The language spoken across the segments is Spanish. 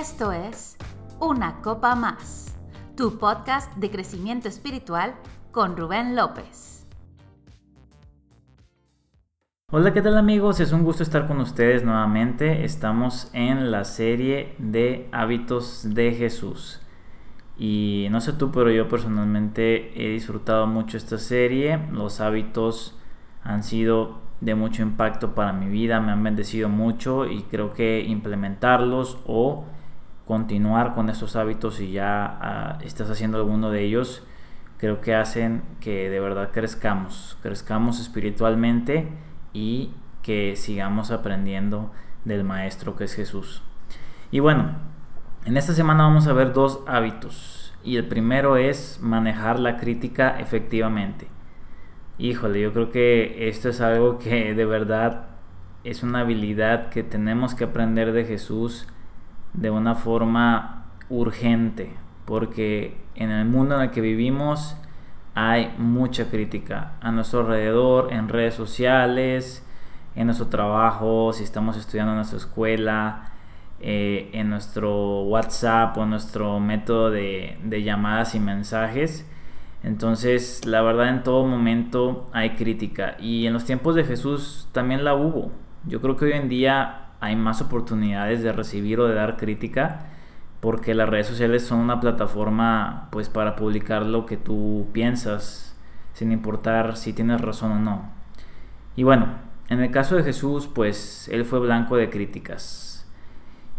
Esto es Una Copa Más, tu podcast de crecimiento espiritual con Rubén López. Hola, ¿qué tal amigos? Es un gusto estar con ustedes nuevamente. Estamos en la serie de hábitos de Jesús. Y no sé tú, pero yo personalmente he disfrutado mucho esta serie. Los hábitos han sido de mucho impacto para mi vida, me han bendecido mucho y creo que implementarlos o continuar con estos hábitos si ya ah, estás haciendo alguno de ellos, creo que hacen que de verdad crezcamos, crezcamos espiritualmente y que sigamos aprendiendo del Maestro que es Jesús. Y bueno, en esta semana vamos a ver dos hábitos y el primero es manejar la crítica efectivamente. Híjole, yo creo que esto es algo que de verdad es una habilidad que tenemos que aprender de Jesús de una forma urgente, porque en el mundo en el que vivimos hay mucha crítica a nuestro alrededor, en redes sociales, en nuestro trabajo, si estamos estudiando en nuestra escuela, eh, en nuestro WhatsApp o nuestro método de, de llamadas y mensajes. Entonces, la verdad, en todo momento hay crítica. Y en los tiempos de Jesús también la hubo. Yo creo que hoy en día hay más oportunidades de recibir o de dar crítica porque las redes sociales son una plataforma pues para publicar lo que tú piensas sin importar si tienes razón o no. Y bueno, en el caso de Jesús pues él fue blanco de críticas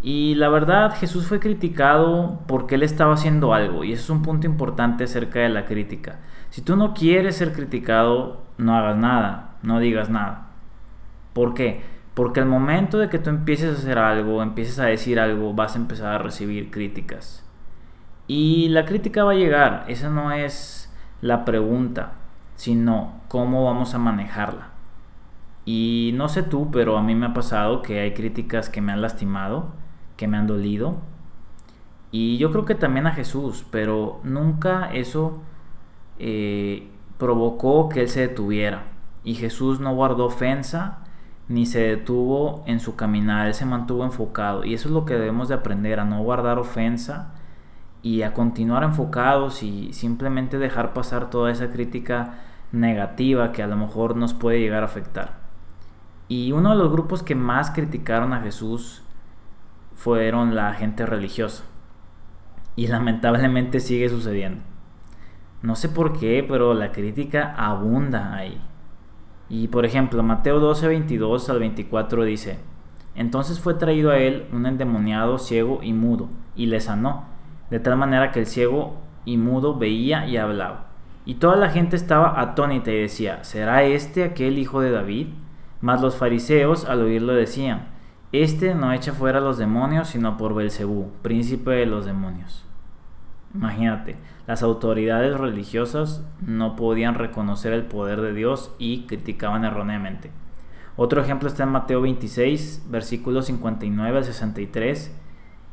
y la verdad, Jesús fue criticado porque él estaba haciendo algo, y eso es un punto importante acerca de la crítica. Si tú no quieres ser criticado, no hagas nada, no digas nada. ¿Por qué? Porque al momento de que tú empieces a hacer algo, empieces a decir algo, vas a empezar a recibir críticas. Y la crítica va a llegar, esa no es la pregunta, sino cómo vamos a manejarla. Y no sé tú, pero a mí me ha pasado que hay críticas que me han lastimado que me han dolido. Y yo creo que también a Jesús, pero nunca eso eh, provocó que Él se detuviera. Y Jesús no guardó ofensa ni se detuvo en su caminar, Él se mantuvo enfocado. Y eso es lo que debemos de aprender, a no guardar ofensa y a continuar enfocados y simplemente dejar pasar toda esa crítica negativa que a lo mejor nos puede llegar a afectar. Y uno de los grupos que más criticaron a Jesús fueron la gente religiosa. Y lamentablemente sigue sucediendo. No sé por qué, pero la crítica abunda ahí. Y por ejemplo, Mateo 12, 22 al 24 dice, entonces fue traído a él un endemoniado ciego y mudo, y le sanó, de tal manera que el ciego y mudo veía y hablaba. Y toda la gente estaba atónita y decía, ¿será este aquel hijo de David? Mas los fariseos al oírlo decían, este no echa fuera a los demonios, sino por Belcebú, príncipe de los demonios. Imagínate, las autoridades religiosas no podían reconocer el poder de Dios y criticaban erróneamente. Otro ejemplo está en Mateo 26, versículos 59 al 63,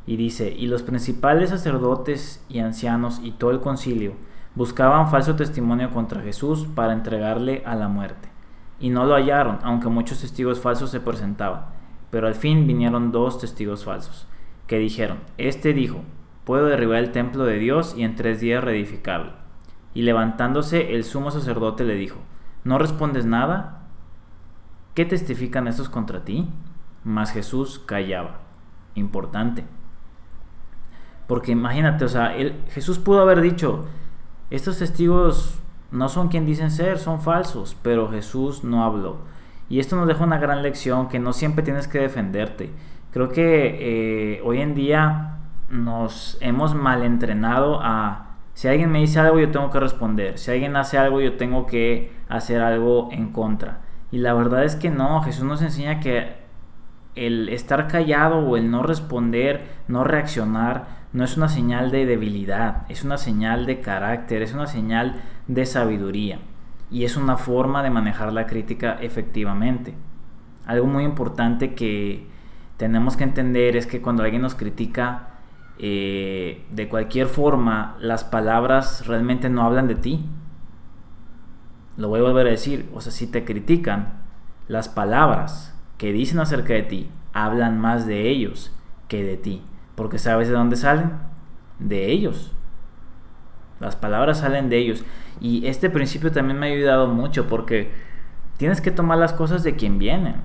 y dice, y los principales sacerdotes y ancianos y todo el concilio buscaban falso testimonio contra Jesús para entregarle a la muerte. Y no lo hallaron, aunque muchos testigos falsos se presentaban. Pero al fin vinieron dos testigos falsos, que dijeron, Este dijo, puedo derribar el templo de Dios y en tres días reedificarlo. Y levantándose el sumo sacerdote le dijo, ¿no respondes nada? ¿Qué testifican estos contra ti? Mas Jesús callaba. Importante. Porque imagínate, o sea, Jesús pudo haber dicho, estos testigos no son quien dicen ser, son falsos, pero Jesús no habló. Y esto nos deja una gran lección que no siempre tienes que defenderte. Creo que eh, hoy en día nos hemos mal entrenado a si alguien me dice algo yo tengo que responder, si alguien hace algo yo tengo que hacer algo en contra. Y la verdad es que no, Jesús nos enseña que el estar callado o el no responder, no reaccionar, no es una señal de debilidad, es una señal de carácter, es una señal de sabiduría y es una forma de manejar la crítica efectivamente. Algo muy importante que tenemos que entender es que cuando alguien nos critica eh, de cualquier forma, las palabras realmente no hablan de ti. Lo voy a volver a decir, o sea, si te critican, las palabras que dicen acerca de ti hablan más de ellos que de ti. Porque sabes de dónde salen? De ellos. Las palabras salen de ellos. Y este principio también me ha ayudado mucho porque tienes que tomar las cosas de quien vienen.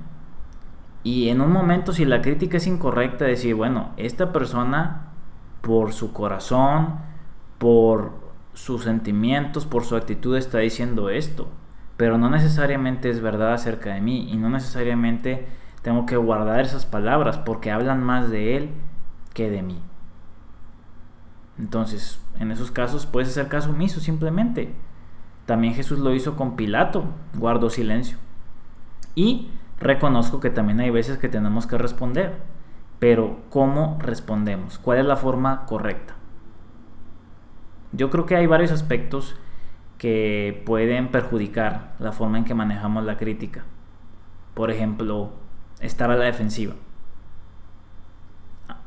Y en un momento si la crítica es incorrecta, decir, bueno, esta persona por su corazón, por sus sentimientos, por su actitud está diciendo esto. Pero no necesariamente es verdad acerca de mí y no necesariamente tengo que guardar esas palabras porque hablan más de él que de mí. Entonces, en esos casos puedes hacer caso omiso simplemente. También Jesús lo hizo con Pilato, guardó silencio. Y reconozco que también hay veces que tenemos que responder. Pero ¿cómo respondemos? ¿Cuál es la forma correcta? Yo creo que hay varios aspectos que pueden perjudicar la forma en que manejamos la crítica. Por ejemplo, estar a la defensiva.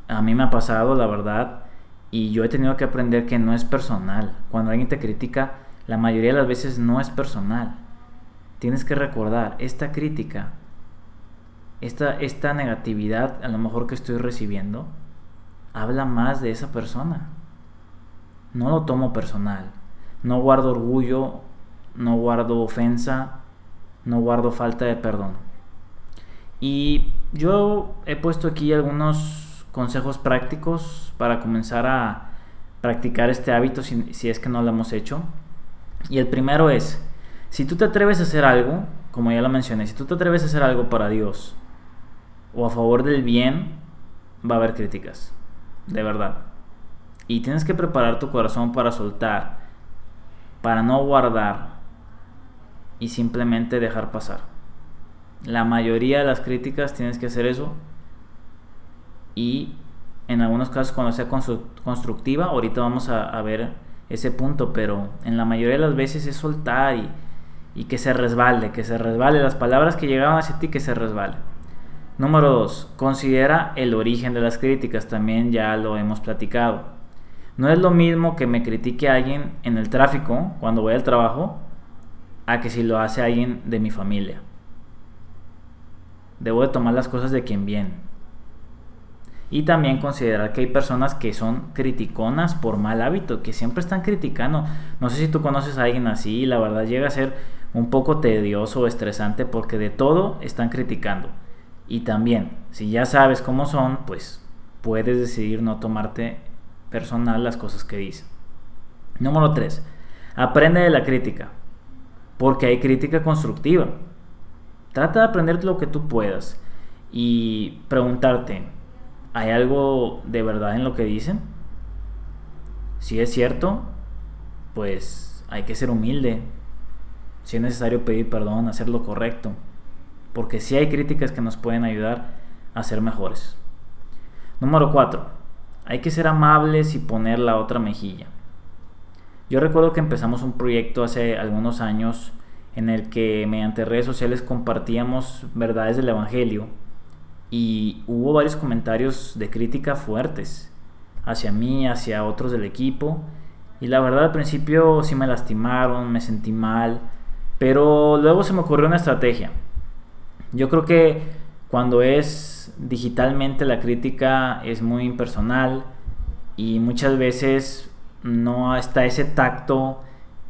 A mí me ha pasado, la verdad, y yo he tenido que aprender que no es personal. Cuando alguien te critica, la mayoría de las veces no es personal. Tienes que recordar, esta crítica, esta, esta negatividad a lo mejor que estoy recibiendo, habla más de esa persona. No lo tomo personal. No guardo orgullo, no guardo ofensa, no guardo falta de perdón. Y yo he puesto aquí algunos consejos prácticos para comenzar a practicar este hábito si, es que no lo hemos hecho. Y el primero es, si tú te atreves a hacer algo, como ya lo mencioné, si tú te atreves a hacer algo para Dios o a favor del bien, va a haber críticas, de verdad. Y tienes que preparar tu corazón para soltar, para no guardar y simplemente dejar pasar. La mayoría de las críticas tienes que hacer eso y en algunos casos cuando sea constructiva, ahorita vamos a, ver ese punto, pero en la mayoría de las veces es soltar y, que se resbale, que se resbale las palabras que llegaban hacia ti, que se resbale. Número 2. Considera el origen de las críticas, también ya lo hemos platicado. No es lo mismo que me critique alguien en el tráfico cuando voy al trabajo a que si lo hace alguien de mi familia. Debo de tomar las cosas de quien viene. Y también considerar que hay personas que son criticonas por mal hábito, que siempre están criticando. No sé si tú conoces a alguien así, la verdad llega a ser un poco tedioso o estresante porque de todo están criticando. Y también, si ya sabes cómo son, pues puedes decidir no tomarte personal las cosas que dicen. Número 3. Aprende de la crítica, porque hay crítica constructiva. Trata de aprender lo que tú puedas y preguntarte, ¿Hay algo de verdad en lo que dicen? Si es cierto, pues hay que ser humilde. Si es necesario pedir perdón, hacer lo correcto. Porque si hay críticas que nos pueden ayudar a ser mejores. Número 4. Hay que ser amables y poner la otra mejilla. Yo recuerdo que empezamos un proyecto hace algunos años en el que mediante redes sociales compartíamos verdades del Evangelio y hubo varios comentarios de crítica fuertes hacia mí, hacia otros del equipo. Y la verdad al principio sí me lastimaron, me sentí mal, pero luego se me ocurrió una estrategia. Yo creo que cuando es digitalmente la crítica es muy impersonal y muchas veces no está ese tacto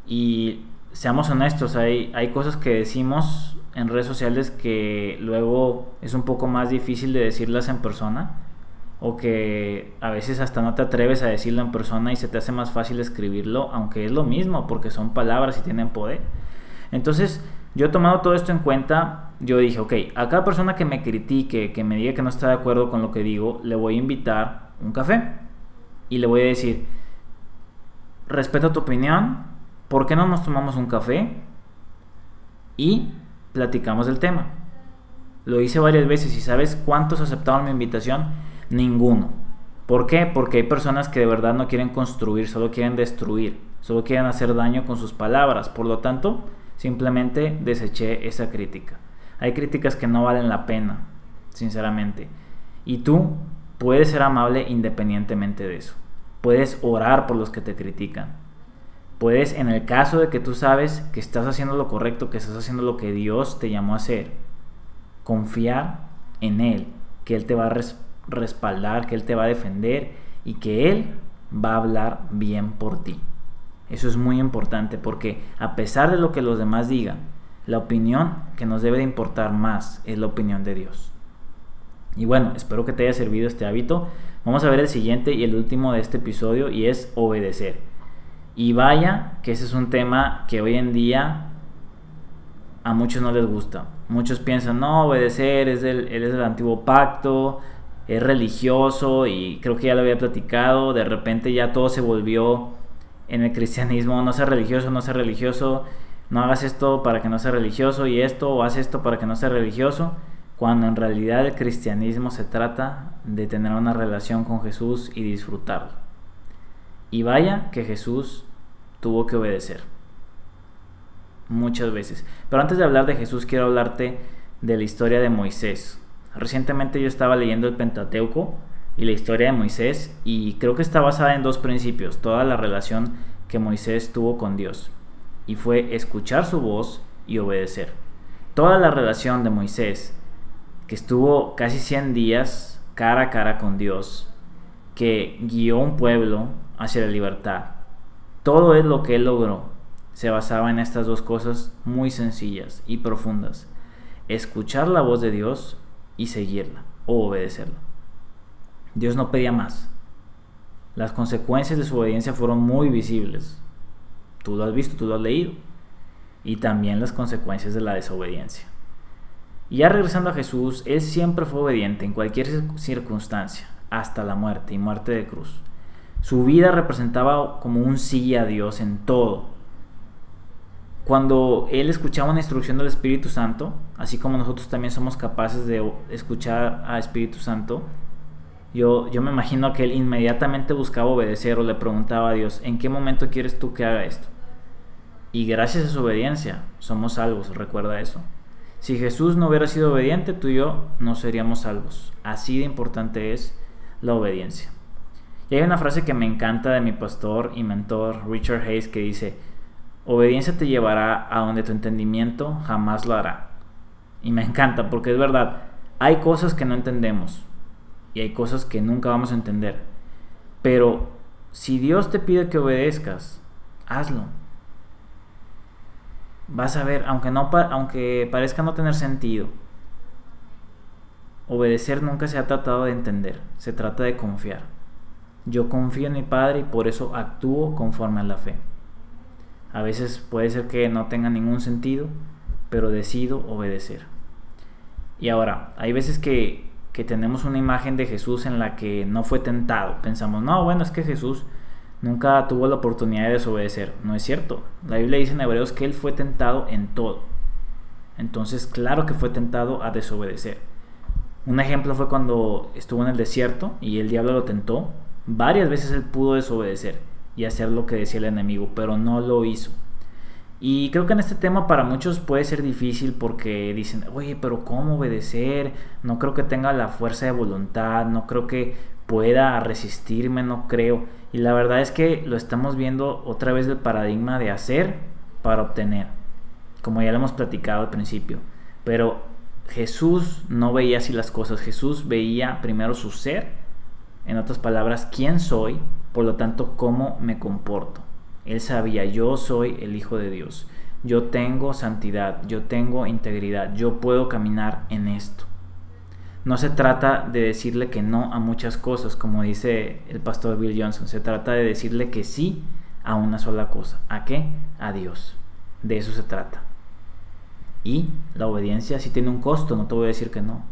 y seamos honestos, hay, hay cosas que decimos en redes sociales que luego es un poco más difícil de decirlas en persona o que a veces hasta no te atreves a decirlo en persona y se te hace más fácil escribirlo, aunque es lo mismo porque son palabras y tienen poder. Entonces, yo he tomado todo esto en cuenta, yo dije, ok, a cada persona que me critique, que me diga que no está de acuerdo con lo que digo, le voy a invitar un café y le voy a decir, respeto tu opinión, ¿por qué no nos tomamos un café? Y platicamos del tema. Lo hice varias veces y ¿sabes cuántos aceptaron mi invitación? Ninguno. ¿Por qué? Porque hay personas que de verdad no quieren construir, solo quieren destruir, solo quieren hacer daño con sus palabras. Por lo tanto, simplemente deseché esa crítica. Hay críticas que no valen la pena, sinceramente. Y tú puedes ser amable independientemente de eso. Puedes orar por los que te critican. Puedes, en el caso de que tú sabes que estás haciendo lo correcto, que estás haciendo lo que Dios te llamó a hacer, confiar en Él, que Él te va a respaldar, que Él te va a defender y que Él va a hablar bien por ti. Eso es muy importante porque a pesar de lo que los demás digan, la opinión que nos debe de importar más es la opinión de Dios. Y bueno, espero que te haya servido este hábito. Vamos a ver el siguiente y el último de este episodio y es obedecer. Y vaya que ese es un tema que hoy en día a muchos no les gusta. Muchos piensan, no, obedecer es del, es antiguo pacto, es religioso y creo que ya lo había platicado. De repente ya todo se volvió en el cristianismo, no sea religioso, no sea religioso, no hagas esto para que no sea religioso y esto, o haz esto para que no sea religioso cuando en realidad el cristianismo se trata de tener una relación con Jesús y disfrutarlo. Y vaya que Jesús tuvo que obedecer. Muchas veces. Pero antes de hablar de Jesús, quiero hablarte de la historia de Moisés. Recientemente yo estaba leyendo el Pentateuco y la historia de Moisés y creo que está basada en dos principios, toda la relación que Moisés tuvo con Dios. Y fue escuchar su voz y obedecer. Toda la relación de Moisés que estuvo casi 100 días cara a cara con Dios, que guió un pueblo hacia la libertad. Todo es lo que él logró. Se basaba en estas dos cosas muy sencillas y profundas. Escuchar la voz de Dios y seguirla o obedecerla. Dios no pedía más. Las consecuencias de su obediencia fueron muy visibles. Tú lo has visto, tú lo has leído. Y también las consecuencias de la desobediencia. Y ya regresando a Jesús, Él siempre fue obediente en cualquier circunstancia, hasta la muerte y muerte de cruz. Su vida representaba como un sí a Dios en todo. Cuando Él escuchaba una instrucción del Espíritu Santo, así como nosotros también somos capaces de escuchar al Espíritu Santo, yo, yo me imagino que Él inmediatamente buscaba obedecer o le preguntaba a Dios, ¿en qué momento quieres tú que haga esto? Y gracias a su obediencia somos salvos, recuerda eso. Si Jesús no hubiera sido obediente, tú y yo no seríamos salvos. Así de importante es la obediencia. Y hay una frase que me encanta de mi pastor y mentor Richard Hayes que dice, obediencia te llevará a donde tu entendimiento jamás lo hará. Y me encanta porque es verdad, hay cosas que no entendemos y hay cosas que nunca vamos a entender. Pero si Dios te pide que obedezcas, hazlo vas a ver, aunque, no, aunque parezca no tener sentido, obedecer nunca se ha tratado de entender, se trata de confiar. Yo confío en mi Padre y por eso actúo conforme a la fe. A veces puede ser que no tenga ningún sentido, pero decido obedecer. Y ahora, hay veces que, que tenemos una imagen de Jesús en la que no fue tentado. Pensamos, no, bueno, es que Jesús nunca tuvo la oportunidad de desobedecer. No es cierto. La Biblia dice en Hebreos que él fue tentado en todo. Entonces, claro que fue tentado a desobedecer. Un ejemplo fue cuando estuvo en el desierto y el diablo lo tentó. Varias veces él pudo desobedecer y hacer lo que decía el enemigo, pero no lo hizo. Y creo que en este tema para muchos puede ser difícil porque dicen, oye, pero ¿cómo obedecer? No creo que tenga la fuerza de voluntad, no creo que pueda resistirme, no creo. Y la verdad es que lo estamos viendo otra vez del paradigma de hacer para obtener, como ya lo hemos platicado al principio. Pero Jesús no veía así las cosas, Jesús veía primero su ser, en otras palabras, quién soy, por lo tanto, cómo me comporto. Él sabía, yo soy el Hijo de Dios, yo tengo santidad, yo tengo integridad, yo puedo caminar en esto. No se trata de decirle que no a muchas cosas, como dice el pastor Bill Johnson. Se trata de decirle que sí a una sola cosa. ¿A qué? A Dios. De eso se trata. Y la obediencia sí tiene un costo, no te voy a decir que no.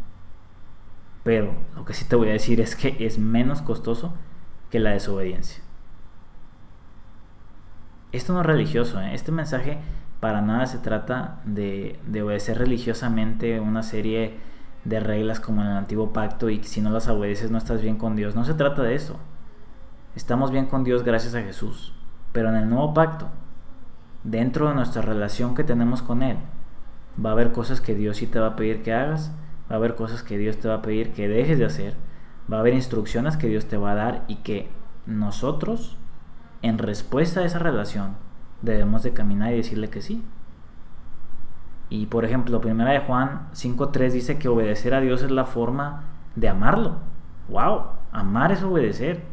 Pero lo que sí te voy a decir es que es menos costoso que la desobediencia. Esto no es religioso, ¿eh? este mensaje para nada se trata de, de obedecer religiosamente una serie de reglas como en el antiguo pacto y si no las obedeces no estás bien con Dios. No se trata de eso. Estamos bien con Dios gracias a Jesús. Pero en el nuevo pacto, dentro de nuestra relación que tenemos con Él, va a haber cosas que Dios sí te va a pedir que hagas, va a haber cosas que Dios te va a pedir que dejes de hacer, va a haber instrucciones que Dios te va a dar y que nosotros, en respuesta a esa relación, debemos de caminar y decirle que sí. Y por ejemplo, primera de Juan 5.3 dice que obedecer a Dios es la forma de amarlo. wow, amar es obedecer.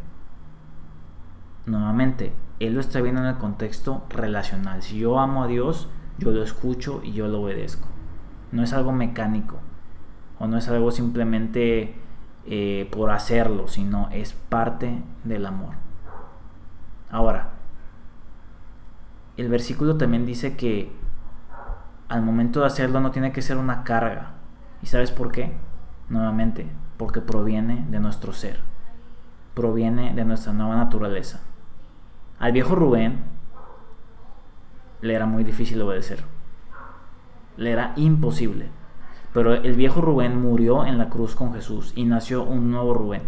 Nuevamente, él lo está viendo en el contexto relacional. Si yo amo a Dios, yo lo escucho y yo lo obedezco. No es algo mecánico o no es algo simplemente eh, por hacerlo, sino es parte del amor. Ahora, el versículo también dice que al momento de hacerlo no tiene que ser una carga. ¿Y sabes por qué? Nuevamente, porque proviene de nuestro ser, proviene de nuestra nueva naturaleza. Al viejo Rubén le era muy difícil obedecer, le era imposible. Pero el viejo Rubén murió en la cruz con Jesús y nació un nuevo Rubén,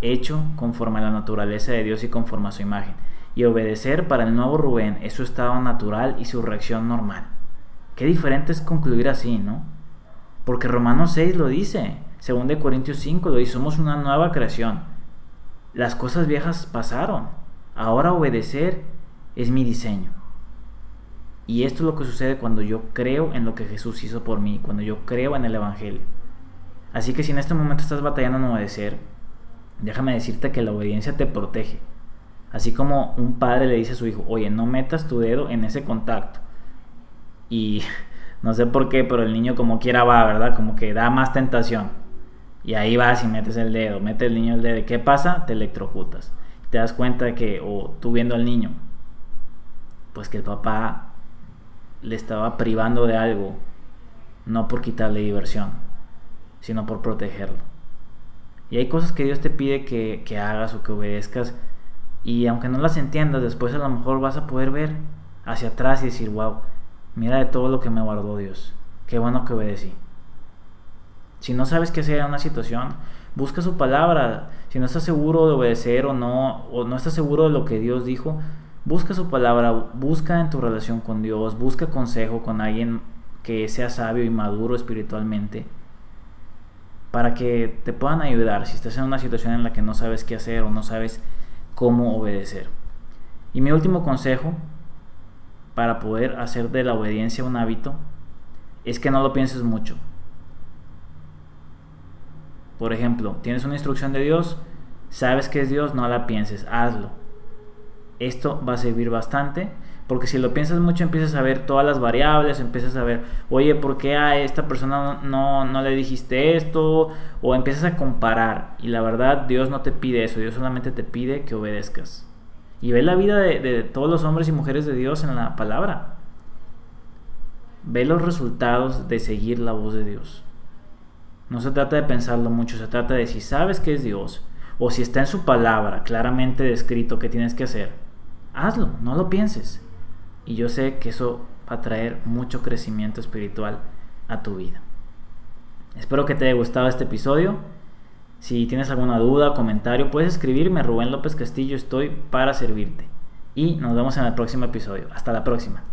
hecho conforme a la naturaleza de Dios y conforme a su imagen. Y obedecer para el nuevo Rubén es su estado natural y su reacción normal. Qué diferente es concluir así, ¿no? Porque Romanos 6 lo dice, según de Corintios 5 lo dice, somos una nueva creación. Las cosas viejas pasaron. Ahora obedecer es mi diseño. Y esto es lo que sucede cuando yo creo en lo que Jesús hizo por mí, cuando yo creo en el Evangelio. Así que si en este momento estás batallando en obedecer, déjame decirte que la obediencia te protege. Así como un padre le dice a su hijo, oye, no metas tu dedo en ese contacto. Y no sé por qué, pero el niño como quiera va, ¿verdad? Como que da más tentación. Y ahí vas y metes el dedo, mete el niño el dedo. ¿Qué pasa? Te electrocutas. Te das cuenta de que, o tú viendo al niño, pues que el papá le estaba privando de algo, no por quitarle diversión, sino por protegerlo. Y hay cosas que Dios te pide que, hagas o que obedezcas, y aunque no las entiendas, después a lo mejor vas a poder ver hacia atrás y decir, wow, mira de todo lo que me guardó Dios, qué bueno que obedecí. Si no sabes qué en una situación, busca su palabra. Si no estás seguro de obedecer o no, o no estás seguro de lo que Dios dijo, Busca su palabra, busca en tu relación con Dios, busca consejo con alguien que sea sabio y maduro espiritualmente para que te puedan ayudar si estás en una situación en la que no sabes qué hacer o no sabes cómo obedecer. Y mi último consejo para poder hacer de la obediencia un hábito es que no lo pienses mucho. Por ejemplo, tienes una instrucción de Dios, sabes que es Dios, no la pienses, hazlo esto va a servir bastante. Porque si lo piensas mucho empiezas a ver todas las variables, empiezas a ver, oye, ¿por qué a esta persona no, no le dijiste esto? O empiezas a comparar. Y la verdad, Dios no te pide eso, Dios solamente te pide que obedezcas. Y ve la vida de, de todos los hombres y mujeres de Dios en la palabra. Ve los resultados de seguir la voz de Dios. No se trata de pensarlo mucho, se trata de si sabes que es Dios o si está en su palabra claramente descrito que tienes que hacer, hazlo, no lo pienses. Y yo sé que eso va a traer mucho crecimiento espiritual a tu vida. Espero que te haya gustado este episodio. Si tienes alguna duda o comentario, puedes escribirme. Rubén López Castillo, estoy para servirte. Y nos vemos en el próximo episodio. Hasta la próxima.